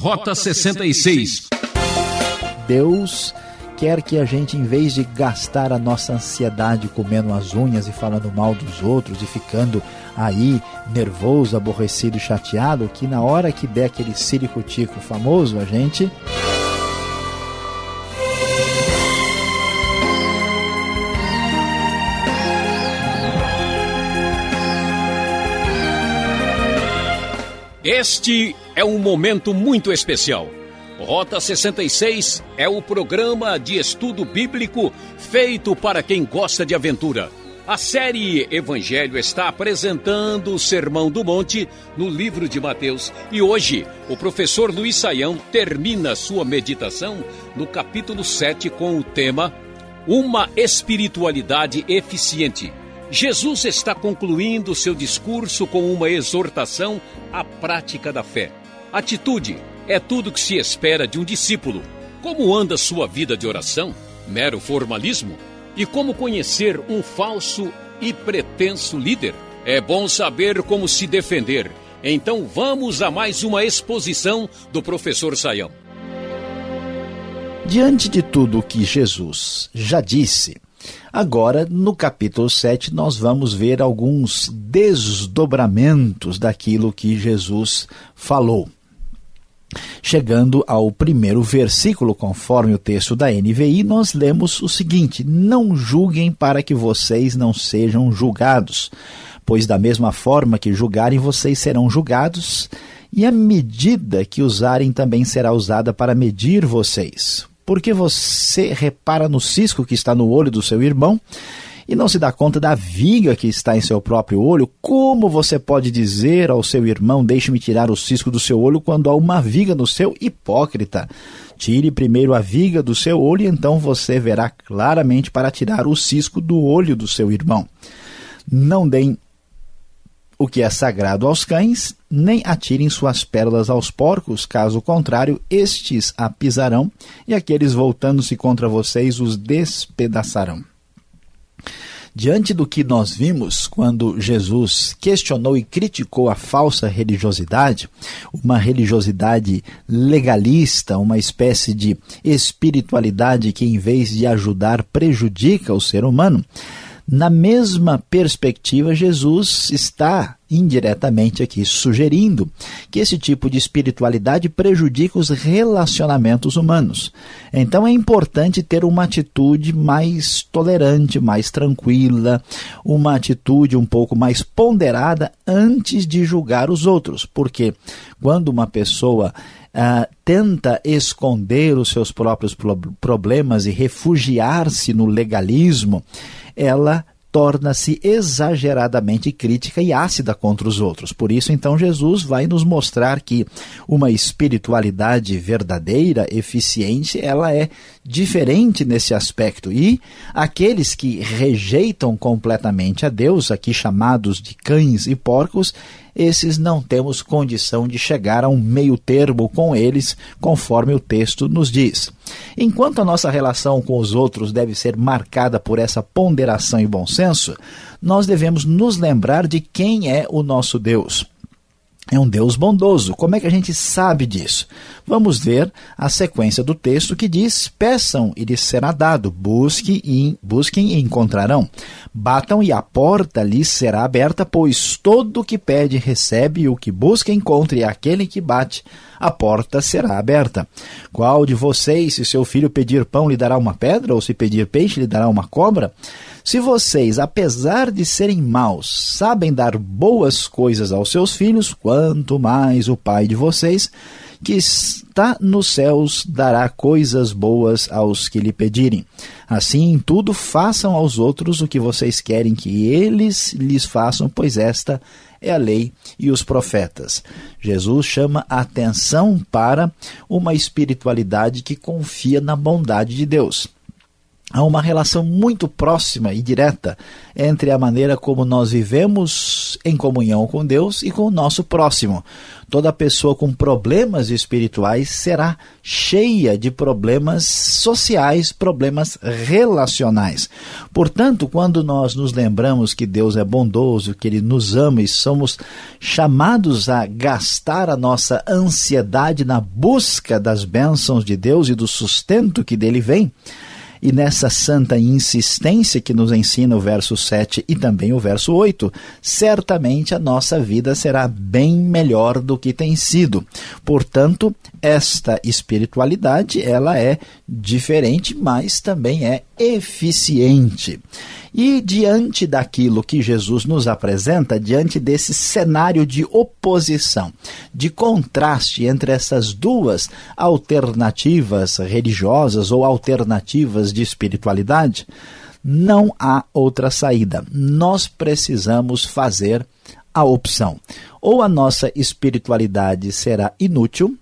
Rota 66. Deus quer que a gente, em vez de gastar a nossa ansiedade comendo as unhas e falando mal dos outros e ficando aí nervoso, aborrecido, chateado, que na hora que der aquele ciricutico famoso, a gente Este é um momento muito especial. Rota 66 é o programa de estudo bíblico feito para quem gosta de aventura. A série Evangelho está apresentando o Sermão do Monte no livro de Mateus e hoje o professor Luiz Saião termina sua meditação no capítulo 7 com o tema Uma espiritualidade eficiente. Jesus está concluindo seu discurso com uma exortação à prática da fé. Atitude é tudo que se espera de um discípulo. Como anda sua vida de oração? Mero formalismo? E como conhecer um falso e pretenso líder? É bom saber como se defender. Então vamos a mais uma exposição do professor Saião. Diante de tudo o que Jesus já disse, Agora, no capítulo 7, nós vamos ver alguns desdobramentos daquilo que Jesus falou. Chegando ao primeiro versículo, conforme o texto da NVI, nós lemos o seguinte: Não julguem para que vocês não sejam julgados, pois da mesma forma que julgarem, vocês serão julgados, e a medida que usarem também será usada para medir vocês. Porque você repara no cisco que está no olho do seu irmão e não se dá conta da viga que está em seu próprio olho, como você pode dizer ao seu irmão: Deixe-me tirar o cisco do seu olho, quando há uma viga no seu hipócrita? Tire primeiro a viga do seu olho, e então você verá claramente para tirar o cisco do olho do seu irmão. Não deem o que é sagrado aos cães, nem atirem suas pérolas aos porcos, caso contrário, estes a pisarão, e aqueles voltando-se contra vocês os despedaçarão. Diante do que nós vimos quando Jesus questionou e criticou a falsa religiosidade, uma religiosidade legalista, uma espécie de espiritualidade que, em vez de ajudar, prejudica o ser humano, na mesma perspectiva, Jesus está indiretamente aqui sugerindo que esse tipo de espiritualidade prejudica os relacionamentos humanos. Então é importante ter uma atitude mais tolerante, mais tranquila, uma atitude um pouco mais ponderada antes de julgar os outros, porque quando uma pessoa Uh, tenta esconder os seus próprios problemas e refugiar-se no legalismo, ela torna-se exageradamente crítica e ácida contra os outros. Por isso, então, Jesus vai nos mostrar que uma espiritualidade verdadeira, eficiente, ela é diferente nesse aspecto. E aqueles que rejeitam completamente a Deus, aqui chamados de cães e porcos, esses não temos condição de chegar a um meio termo com eles, conforme o texto nos diz. Enquanto a nossa relação com os outros deve ser marcada por essa ponderação e bom senso, nós devemos nos lembrar de quem é o nosso Deus é um Deus bondoso. Como é que a gente sabe disso? Vamos ver a sequência do texto que diz: Peçam e lhes será dado, busquem e, busquem e encontrarão, batam e a porta lhes será aberta, pois todo o que pede recebe, e o que busca encontra, e aquele que bate, a porta será aberta. Qual de vocês, se seu filho pedir pão, lhe dará uma pedra, ou se pedir peixe, lhe dará uma cobra? Se vocês, apesar de serem maus, sabem dar boas coisas aos seus filhos, quanto mais o Pai de vocês, que está nos céus, dará coisas boas aos que lhe pedirem. Assim, em tudo, façam aos outros o que vocês querem que eles lhes façam, pois esta é a lei e os profetas. Jesus chama a atenção para uma espiritualidade que confia na bondade de Deus. Há uma relação muito próxima e direta entre a maneira como nós vivemos em comunhão com Deus e com o nosso próximo. Toda pessoa com problemas espirituais será cheia de problemas sociais, problemas relacionais. Portanto, quando nós nos lembramos que Deus é bondoso, que Ele nos ama e somos chamados a gastar a nossa ansiedade na busca das bênçãos de Deus e do sustento que dele vem, e nessa santa insistência que nos ensina o verso 7 e também o verso 8, certamente a nossa vida será bem melhor do que tem sido. Portanto, esta espiritualidade, ela é diferente, mas também é eficiente. E diante daquilo que Jesus nos apresenta, diante desse cenário de oposição, de contraste entre essas duas alternativas religiosas ou alternativas de espiritualidade, não há outra saída. Nós precisamos fazer a opção. Ou a nossa espiritualidade será inútil,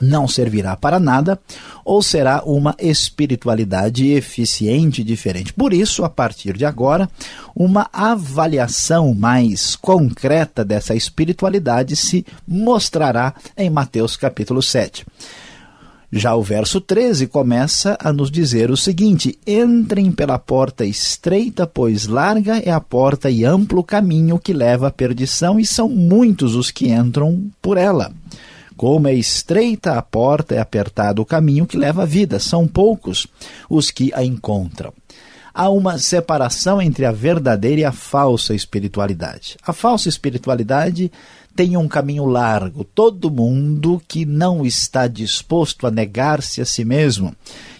não servirá para nada ou será uma espiritualidade eficiente diferente. Por isso, a partir de agora, uma avaliação mais concreta dessa espiritualidade se mostrará em Mateus capítulo 7. Já o verso 13 começa a nos dizer o seguinte: Entrem pela porta estreita, pois larga é a porta e amplo o caminho que leva à perdição, e são muitos os que entram por ela. Como é estreita a porta, é apertado o caminho que leva à vida, são poucos os que a encontram. Há uma separação entre a verdadeira e a falsa espiritualidade. A falsa espiritualidade tem um caminho largo. Todo mundo que não está disposto a negar-se a si mesmo,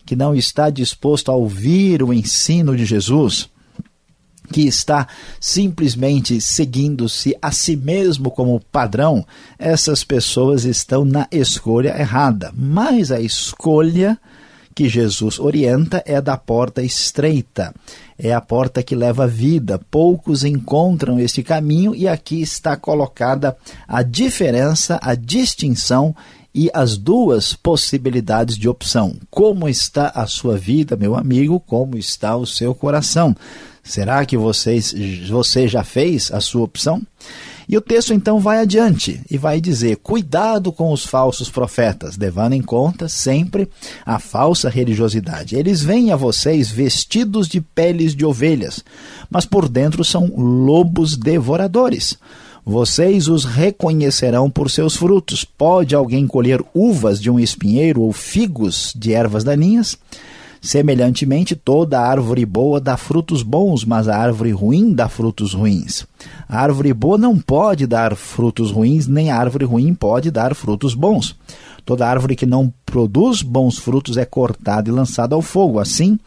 que não está disposto a ouvir o ensino de Jesus, que está simplesmente seguindo-se a si mesmo como padrão, essas pessoas estão na escolha errada. Mas a escolha que Jesus orienta é da porta estreita, é a porta que leva a vida. Poucos encontram este caminho e aqui está colocada a diferença, a distinção e as duas possibilidades de opção. Como está a sua vida, meu amigo? Como está o seu coração? Será que vocês, você já fez a sua opção? E o texto então vai adiante e vai dizer: cuidado com os falsos profetas, levando em conta sempre a falsa religiosidade. Eles vêm a vocês vestidos de peles de ovelhas, mas por dentro são lobos devoradores. Vocês os reconhecerão por seus frutos. Pode alguém colher uvas de um espinheiro ou figos de ervas daninhas? Semelhantemente, toda árvore boa dá frutos bons, mas a árvore ruim dá frutos ruins. A árvore boa não pode dar frutos ruins, nem a árvore ruim pode dar frutos bons. Toda árvore que não produz bons frutos é cortada e lançada ao fogo. Assim,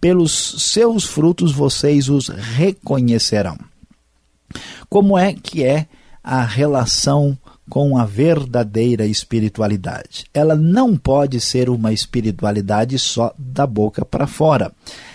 pelos seus frutos vocês os reconhecerão. Como é que é a relação com a verdadeira espiritualidade. Ela não pode ser uma espiritualidade só da boca para fora.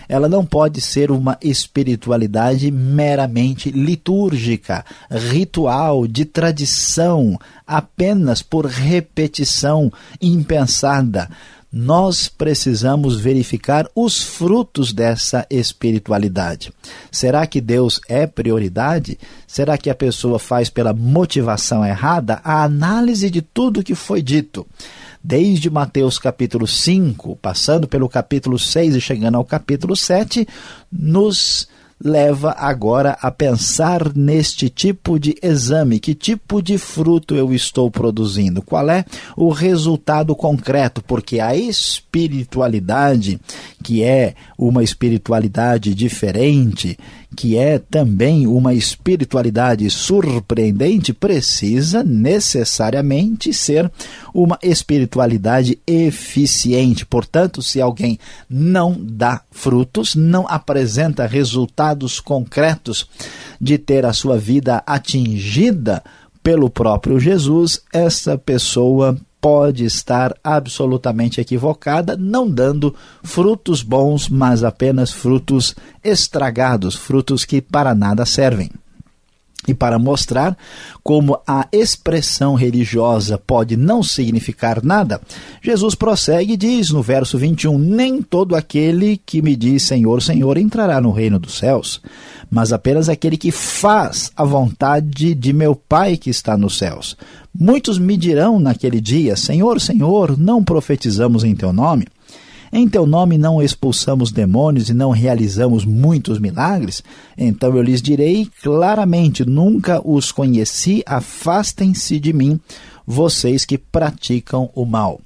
Ela não pode ser uma espiritualidade meramente litúrgica, ritual, de tradição, apenas por repetição impensada nós precisamos verificar os frutos dessa espiritualidade. Será que Deus é prioridade? Será que a pessoa faz pela motivação errada? A análise de tudo que foi dito, desde Mateus capítulo 5, passando pelo capítulo 6 e chegando ao capítulo 7, nos leva agora a pensar neste tipo de exame, que tipo de fruto eu estou produzindo, qual é o resultado concreto, porque a espiritualidade, que é uma espiritualidade diferente, que é também uma espiritualidade surpreendente, precisa necessariamente ser uma espiritualidade eficiente. Portanto, se alguém não dá frutos, não apresenta resultados concretos de ter a sua vida atingida pelo próprio Jesus, essa pessoa pode estar absolutamente equivocada, não dando frutos bons, mas apenas frutos estragados, frutos que para nada servem. E para mostrar como a expressão religiosa pode não significar nada, Jesus prossegue e diz no verso 21: Nem todo aquele que me diz Senhor, Senhor entrará no reino dos céus, mas apenas aquele que faz a vontade de meu Pai que está nos céus. Muitos me dirão naquele dia: Senhor, Senhor, não profetizamos em teu nome? Em teu nome não expulsamos demônios e não realizamos muitos milagres? Então eu lhes direi claramente: nunca os conheci, afastem-se de mim, vocês que praticam o mal.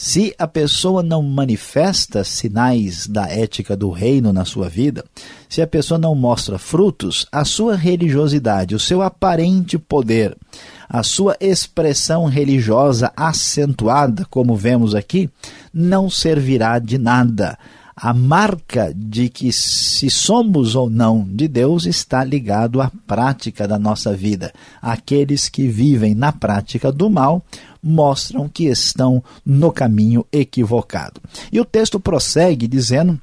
Se a pessoa não manifesta sinais da ética do reino na sua vida, se a pessoa não mostra frutos, a sua religiosidade, o seu aparente poder, a sua expressão religiosa acentuada, como vemos aqui, não servirá de nada. A marca de que se somos ou não de Deus está ligado à prática da nossa vida. Aqueles que vivem na prática do mal mostram que estão no caminho equivocado. E o texto prossegue dizendo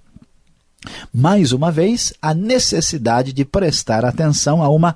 mais uma vez, a necessidade de prestar atenção a uma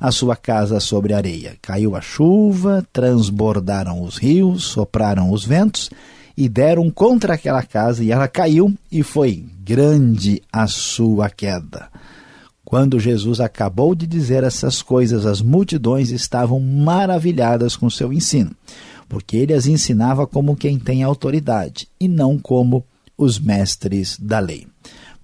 a sua casa sobre areia. Caiu a chuva, transbordaram os rios, sopraram os ventos e deram contra aquela casa, e ela caiu, e foi grande a sua queda. Quando Jesus acabou de dizer essas coisas, as multidões estavam maravilhadas com seu ensino, porque ele as ensinava como quem tem autoridade e não como os mestres da lei.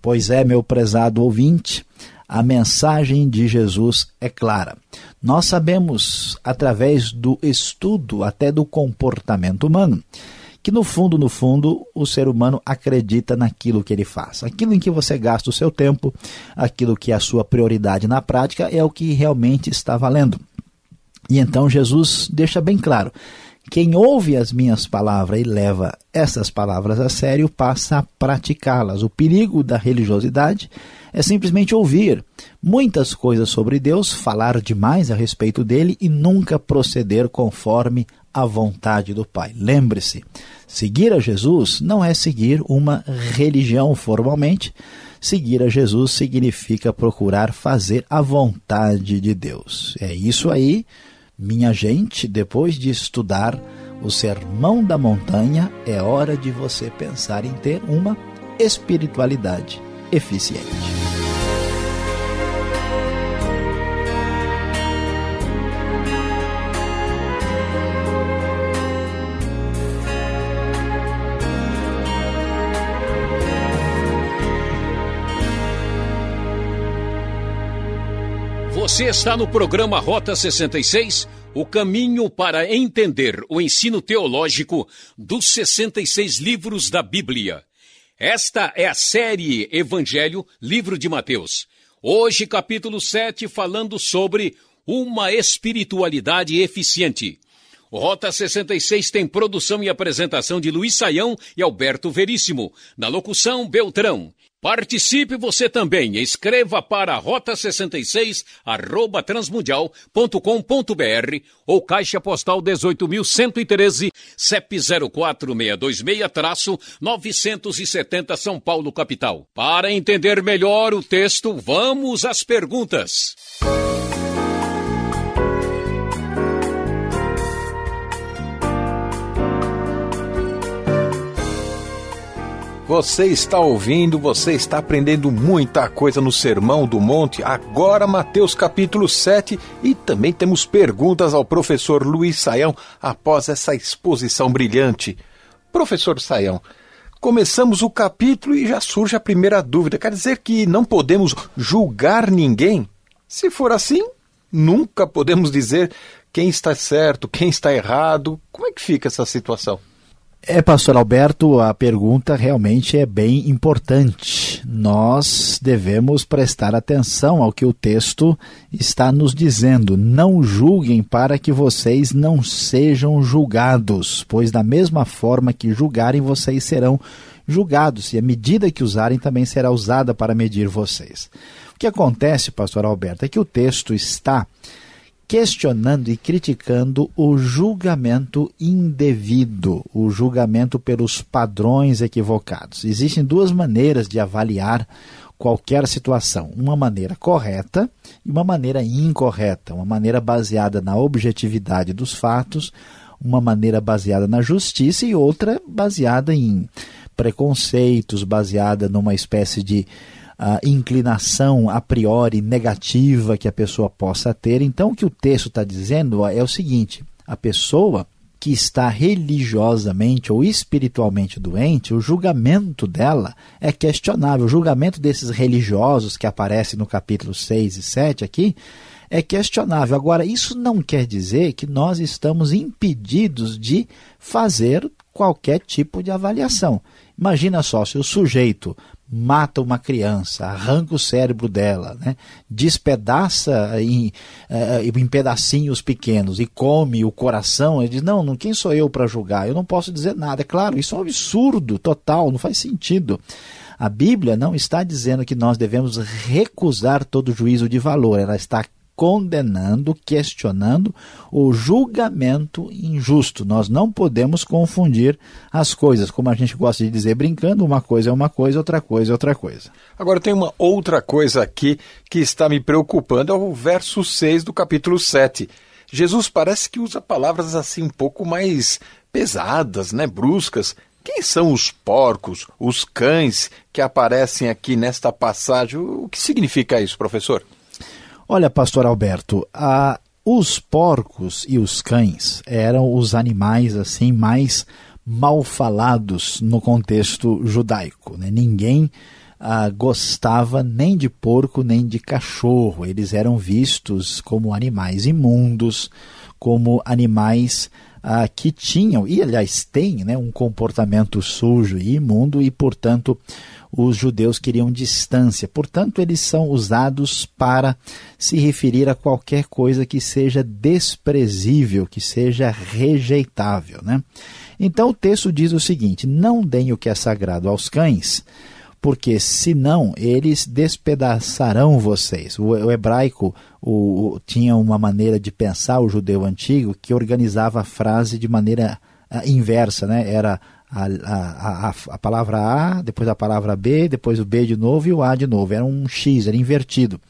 Pois é, meu prezado ouvinte, a mensagem de Jesus é clara. Nós sabemos, através do estudo até do comportamento humano, que no fundo, no fundo, o ser humano acredita naquilo que ele faz. Aquilo em que você gasta o seu tempo, aquilo que é a sua prioridade na prática, é o que realmente está valendo. E então Jesus deixa bem claro quem ouve as minhas palavras e leva essas palavras a sério passa a praticá-las. O perigo da religiosidade é simplesmente ouvir muitas coisas sobre Deus, falar demais a respeito dele e nunca proceder conforme a vontade do Pai. Lembre-se, seguir a Jesus não é seguir uma religião formalmente. Seguir a Jesus significa procurar fazer a vontade de Deus. É isso aí minha gente, depois de estudar o Sermão da Montanha, é hora de você pensar em ter uma espiritualidade eficiente. Você está no programa Rota 66, o caminho para entender o ensino teológico dos 66 livros da Bíblia. Esta é a série Evangelho, livro de Mateus. Hoje, capítulo 7, falando sobre uma espiritualidade eficiente. Rota 66 tem produção e apresentação de Luiz Saião e Alberto Veríssimo. Na locução, Beltrão. Participe você também. Escreva para rota 66 arroba transmundial.com.br ou caixa postal 18.113 CEP 04626-970 São Paulo capital. Para entender melhor o texto, vamos às perguntas. Você está ouvindo, você está aprendendo muita coisa no Sermão do Monte, agora Mateus capítulo 7 e também temos perguntas ao professor Luiz Saião após essa exposição brilhante. Professor Saião, começamos o capítulo e já surge a primeira dúvida. Quer dizer que não podemos julgar ninguém? Se for assim, nunca podemos dizer quem está certo, quem está errado. Como é que fica essa situação? É, pastor Alberto, a pergunta realmente é bem importante. nós devemos prestar atenção ao que o texto está nos dizendo. Não julguem para que vocês não sejam julgados, pois da mesma forma que julgarem, vocês serão julgados, e a medida que usarem também será usada para medir vocês. O que acontece, pastor Alberto, é que o texto está questionando e criticando o julgamento indevido, o julgamento pelos padrões equivocados. Existem duas maneiras de avaliar qualquer situação: uma maneira correta e uma maneira incorreta, uma maneira baseada na objetividade dos fatos, uma maneira baseada na justiça e outra baseada em preconceitos, baseada numa espécie de a inclinação a priori negativa que a pessoa possa ter. Então, o que o texto está dizendo é o seguinte: a pessoa que está religiosamente ou espiritualmente doente, o julgamento dela é questionável. O julgamento desses religiosos que aparecem no capítulo 6 e 7 aqui é questionável. Agora, isso não quer dizer que nós estamos impedidos de fazer qualquer tipo de avaliação. Imagina só, se o sujeito mata uma criança, arranca o cérebro dela, né? despedaça em, uh, em pedacinhos pequenos e come o coração, ele diz, não, não quem sou eu para julgar? Eu não posso dizer nada. É claro, isso é um absurdo total, não faz sentido. A Bíblia não está dizendo que nós devemos recusar todo juízo de valor, ela está condenando, questionando o julgamento injusto. Nós não podemos confundir as coisas, como a gente gosta de dizer brincando, uma coisa é uma coisa, outra coisa é outra coisa. Agora tem uma outra coisa aqui que está me preocupando, é o verso 6 do capítulo 7. Jesus parece que usa palavras assim um pouco mais pesadas, né, bruscas. Quem são os porcos, os cães que aparecem aqui nesta passagem? O que significa isso, professor? Olha, pastor Alberto, a, os porcos e os cães eram os animais assim mais mal falados no contexto judaico. Né? Ninguém ah, gostava nem de porco nem de cachorro. Eles eram vistos como animais imundos, como animais ah, que tinham, e aliás têm, né, um comportamento sujo e imundo, e portanto os judeus queriam distância. Portanto, eles são usados para se referir a qualquer coisa que seja desprezível, que seja rejeitável. Né? Então o texto diz o seguinte: não deem o que é sagrado aos cães, porque senão eles despedaçarão vocês. O, hebraico o, o, tinha uma maneira de pensar, o judeu antigo, que organizava a frase de maneira uh, inversa, né? Era a, a, a, a, palavra A, depois a palavra B, depois o B de novo e o A de novo. Era um X, era invertido.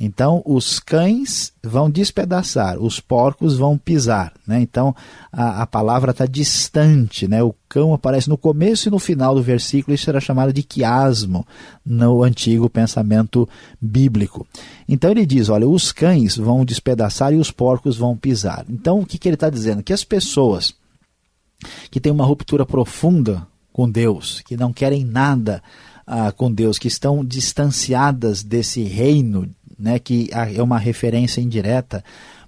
Então, os cães vão despedaçar, os porcos vão pisar. Né? Então, a, a palavra está distante. Né? O cão aparece no começo e no final do versículo. Isso era chamado de quiasmo no antigo pensamento bíblico. Então, ele diz: olha, os cães vão despedaçar e os porcos vão pisar. Então, o que, que ele está dizendo? Que as pessoas que têm uma ruptura profunda com Deus, que não querem nada ah, com Deus, que estão distanciadas desse reino, né, que é uma referência indireta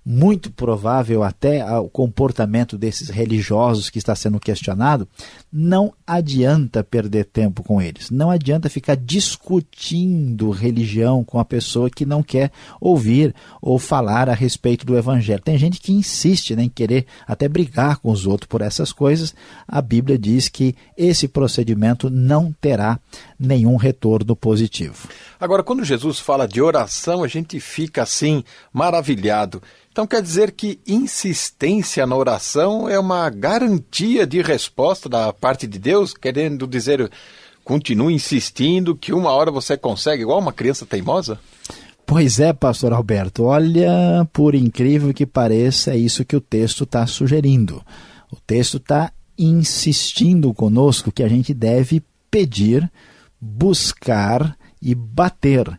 muito provável até ao comportamento desses religiosos que está sendo questionado, não adianta perder tempo com eles. Não adianta ficar discutindo religião com a pessoa que não quer ouvir ou falar a respeito do evangelho. Tem gente que insiste né, em querer até brigar com os outros por essas coisas. A Bíblia diz que esse procedimento não terá nenhum retorno positivo. Agora, quando Jesus fala de oração, a gente fica assim maravilhado. Então quer dizer que insistência na oração é uma garantia de resposta da parte de Deus, querendo dizer, continue insistindo que uma hora você consegue, igual uma criança teimosa? Pois é, pastor Alberto, olha, por incrível que pareça, é isso que o texto está sugerindo. O texto está insistindo conosco que a gente deve pedir, buscar e bater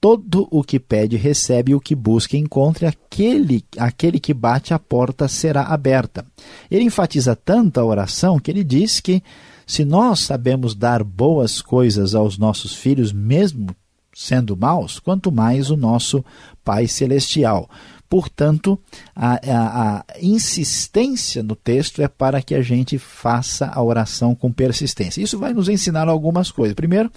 todo o que pede recebe, o que busca encontra, aquele, aquele que bate a porta será aberta. Ele enfatiza tanto a oração que ele diz que se nós sabemos dar boas coisas aos nossos filhos, mesmo sendo maus, quanto mais o nosso Pai Celestial. Portanto, a, a, a, insistência no texto é para que a gente faça a oração com persistência. Isso vai nos ensinar algumas coisas. Primeiro,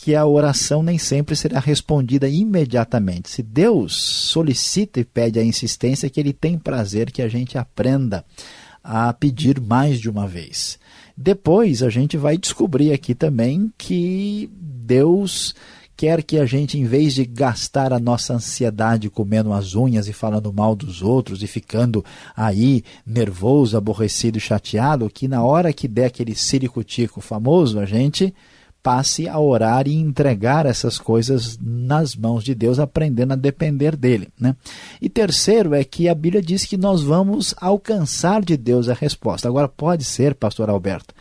que a oração nem sempre será respondida imediatamente. Se Deus solicita e pede a insistência, que Ele tem prazer que a gente aprenda a pedir mais de uma vez. Depois a gente vai descobrir aqui também que Deus quer que a gente, em vez de gastar a nossa ansiedade comendo as unhas e falando mal dos outros e ficando aí nervoso, aborrecido, chateado, que na hora que der aquele ciricutico famoso, a gente passe a orar e entregar essas coisas nas mãos de Deus, aprendendo a depender dele. Né? E terceiro é que a Bíblia diz que nós vamos alcançar de Deus a resposta. Agora, pode ser, pastor Alberto,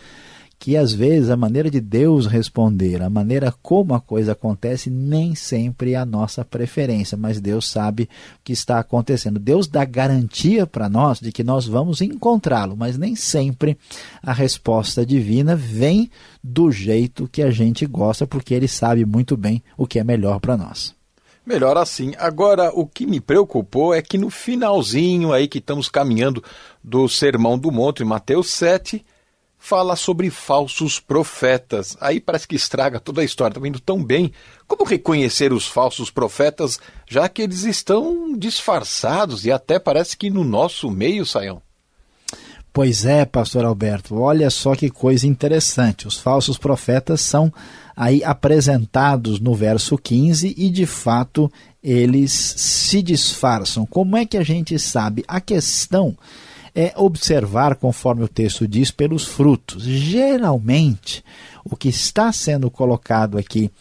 que às vezes a maneira de Deus responder, a maneira como a coisa acontece, nem sempre é a nossa preferência, mas Deus sabe o que está acontecendo. Deus dá garantia para nós de que nós vamos encontrá-lo, mas nem sempre a resposta divina vem do jeito que a gente gosta, porque ele sabe muito bem o que é melhor para nós. Melhor assim. Agora, o que me preocupou é que no finalzinho aí que estamos caminhando do Sermão do Monte, Mateus 7, fala sobre falsos profetas. Aí parece que estraga toda a história. Está indo tão bem. Como reconhecer os falsos profetas, já que eles estão disfarçados e até parece que no nosso meio, Saião? Pois é, pastor Alberto, olha só que coisa interessante. Os falsos profetas são aí apresentados no verso 15 e de fato eles se disfarçam. Como é que a gente sabe? A questão é observar, conforme o texto diz, pelos frutos. Geralmente, o que está sendo colocado aqui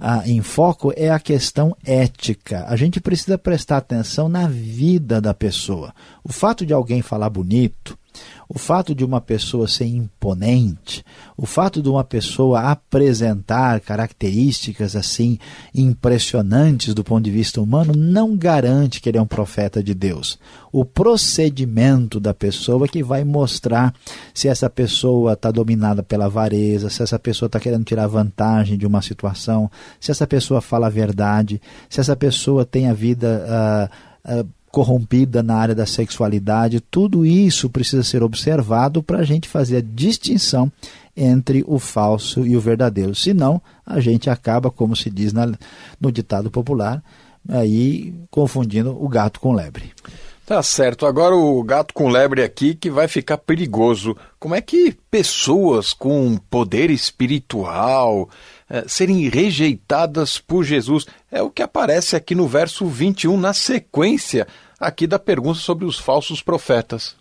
ah, em foco é a questão ética. A gente precisa prestar atenção na vida da pessoa. O fato de alguém falar bonito, o fato de uma pessoa ser imponente, o fato de uma pessoa apresentar características assim impressionantes do ponto de vista humano não garante que ele é um profeta de Deus. O procedimento da pessoa é que vai mostrar se essa pessoa está dominada pela avareza, se essa pessoa está querendo tirar vantagem de uma situação, se essa pessoa fala a verdade, se essa pessoa tem a vida uh, corrompida na área da sexualidade, tudo isso precisa ser observado para a gente fazer a distinção entre o falso e o verdadeiro. Senão, a gente acaba, como se diz na, no ditado popular, aí confundindo o gato com lebre. Tá certo. Agora o gato com lebre aqui que vai ficar perigoso. Como é que pessoas com poder espiritual eh, serem rejeitadas por Jesus? É o que aparece aqui no verso 21, na sequência aqui da pergunta sobre os falsos profetas.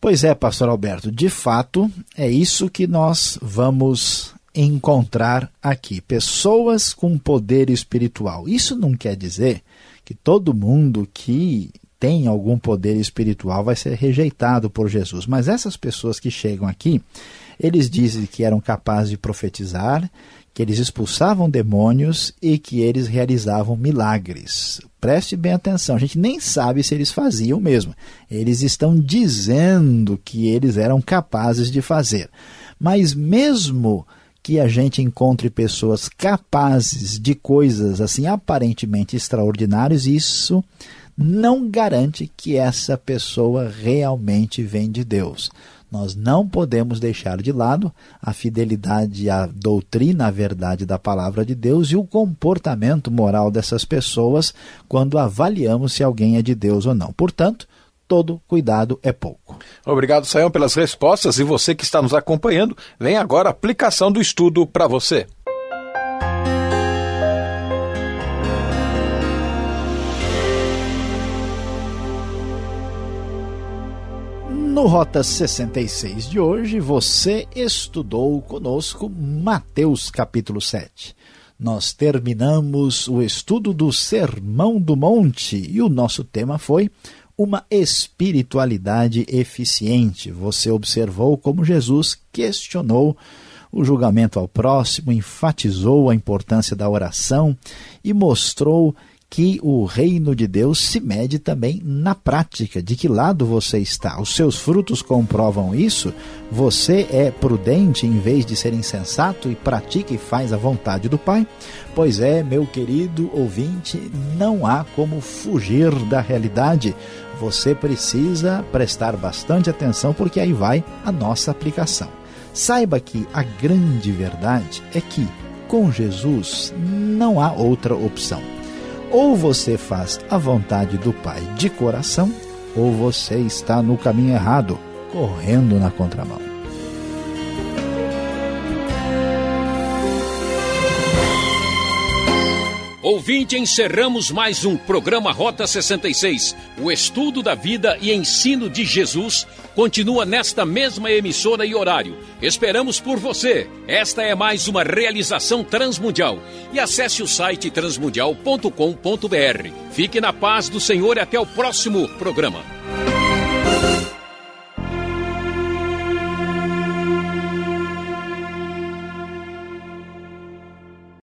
Pois é, pastor Alberto, de fato é isso que nós vamos encontrar aqui. Pessoas com poder espiritual. Isso não quer dizer que todo mundo que tem algum poder espiritual vai ser rejeitado por Jesus. Mas essas pessoas que chegam aqui, eles dizem que eram capazes de profetizar, que eles expulsavam demônios e que eles realizavam milagres. Preste bem atenção, a gente nem sabe se eles faziam mesmo. Eles estão dizendo que eles eram capazes de fazer. Mas mesmo que a gente encontre pessoas capazes de coisas assim aparentemente extraordinárias, isso não garante que essa pessoa realmente vem de Deus. Nós não podemos deixar de lado a fidelidade à doutrina, à verdade da palavra de Deus e o comportamento moral dessas pessoas quando avaliamos se alguém é de Deus ou não. Portanto, todo cuidado é pouco. Obrigado, Sayão, pelas respostas e você que está nos acompanhando, vem agora a aplicação do estudo para você. No Rota 66 de hoje, você estudou conosco Mateus capítulo 7. Nós terminamos o estudo do Sermão do Monte e o nosso tema foi uma espiritualidade eficiente. Você observou como Jesus questionou o julgamento ao próximo, enfatizou a importância da oração e mostrou que o reino de Deus se mede também na prática. De que lado você está? Os seus frutos comprovam isso? Você é prudente em vez de ser insensato e pratica e faz a vontade do Pai? Pois é, meu querido ouvinte, não há como fugir da realidade. Você precisa prestar bastante atenção porque aí vai a nossa aplicação. Saiba que a grande verdade é que com Jesus não há outra opção. Ou você faz a vontade do Pai de coração, ou você está no caminho errado, correndo na contramão. Ouvinte, encerramos mais um programa Rota 66. O estudo da vida e ensino de Jesus continua nesta mesma emissora e horário. Esperamos por você. Esta é mais uma realização transmundial. E acesse o site transmundial.com.br. Fique na paz do Senhor e até o próximo programa.